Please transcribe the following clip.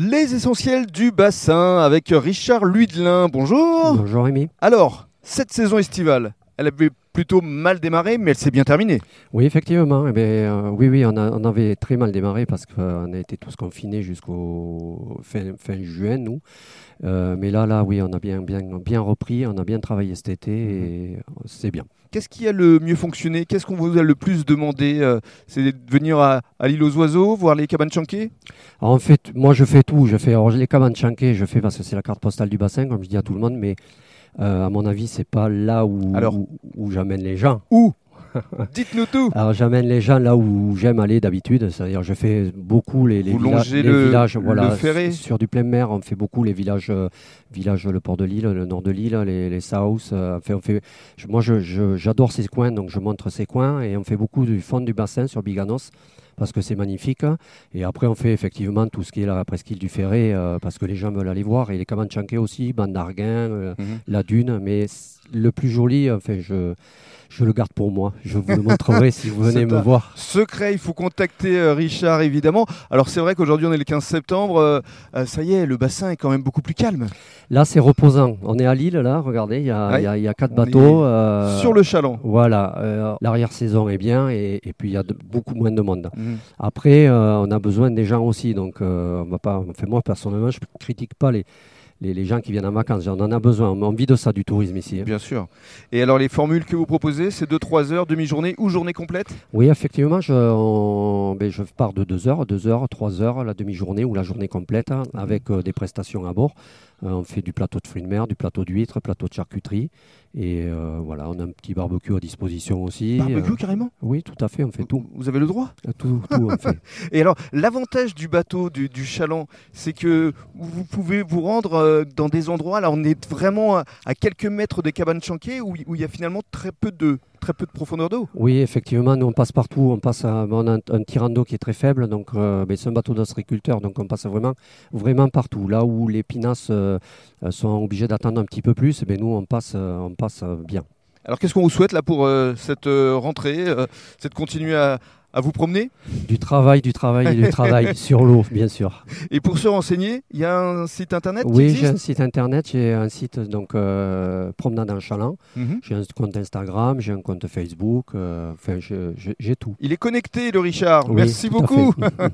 Les essentiels du bassin avec Richard Luidelin. Bonjour. Bonjour Rémi. Alors, cette saison estivale, elle avait plutôt mal démarré, mais elle s'est bien terminée. Oui, effectivement. Eh bien, euh, oui, oui, on, a- on avait très mal démarré parce qu'on a été tous confinés jusqu'au fin, fin juin, nous. Euh, mais là, là, oui, on a bien, bien, bien repris, on a bien travaillé cet été et c'est bien. Qu'est-ce qui a le mieux fonctionné? Qu'est-ce qu'on vous a le plus demandé euh, C'est de venir à, à l'île aux oiseaux, voir les cabanes chanquées? En fait, moi, je fais tout. Je fais alors, les cabanes chanquées, je fais parce que c'est la carte postale du bassin, comme je dis à tout le monde, mais euh, à mon avis, c'est pas là où, Alors où, où j'amène les gens. Où Dites-nous tout. Alors j'amène les gens là où j'aime aller d'habitude, c'est-à-dire je fais beaucoup les, les, Vous villa- longez les le- villages, le voilà, ferré sur du plein mer, on fait beaucoup les villages, euh, villages le port de l'île, le nord de l'île, les, les South, euh, enfin, on fait, je- moi je- je- j'adore ces coins, donc je montre ces coins et on fait beaucoup du fond du bassin sur Biganos parce que c'est magnifique. Et après on fait effectivement tout ce qui est la presqu'île du Ferré euh, parce que les gens veulent aller voir et les cabanes chanquées aussi, Bande d'Arguin, euh, Mhm. la dune, mais le plus joli, enfin je, je le garde pour moi. Je vous le montrerai si vous venez me voir. Secret, il faut contacter euh, Richard évidemment. Alors c'est vrai qu'aujourd'hui on est le 15 septembre, euh, euh, ça y est, le bassin est quand même beaucoup plus calme. Là, c'est reposant. On est à Lille, là, regardez, il y, a- Ouais. il y a- il y a quatre On bateaux. Sur le chaland. Voilà, l'arrière-saison est bien et, et puis il y a de- beaucoup moins de monde. Mhm. Après, euh, on a besoin des gens aussi, donc euh, on va pas. Moi, personnellement, je critique pas les, les, les gens qui viennent en vacances. On en a besoin. On vit de ça, du tourisme ici. hein. Bien sûr. Et alors les formules que vous proposez, c'est 2-3 heures, demi-journée ou journée complète? Oui, effectivement, je, on- ben, je pars de 2 heures, 2 heures, 3 heures, la demi-journée ou la journée complète, hein, avec euh, des prestations à bord. Euh, on fait du plateau de fruits de mer, du plateau d'huîtres, plateau de charcuterie. Et euh, voilà, on a un petit barbecue à disposition aussi. Barbecue carrément? Oui, tout à fait, on fait tout. Vous avez le droit? Tout, tout on fait. Et alors, l'avantage du bateau, du, du chaland, c'est que vous pouvez vous rendre euh, dans des endroits, là on est vraiment à, à quelques mètres des cabanes chanquées, où, où il y a finalement très peu de, très peu de profondeur d'eau. Oui, effectivement, nous on passe partout. On passe à, on a un, un tirant d'eau qui est très faible, donc euh, ben, c'est un bateau d'ostréiculteur, donc on passe vraiment, vraiment partout. Là où les pinasses euh, sont obligés d'attendre un petit peu plus, ben, nous on passe, on passe bien. Alors qu'est-ce qu'on vous souhaite là pour euh, cette rentrée C'est de continuer à, à vous promener Du travail, du travail et du travail sur l'eau, bien sûr. Et pour se renseigner, il y a un site internet qui Oui, j'ai un site internet, j'ai un site donc euh, promenade en chaland. Mhm. J'ai un compte Instagram, j'ai un compte Facebook. euh, Enfin, j'ai tout. Il est connecté, le Richard. Oui, Merci beaucoup.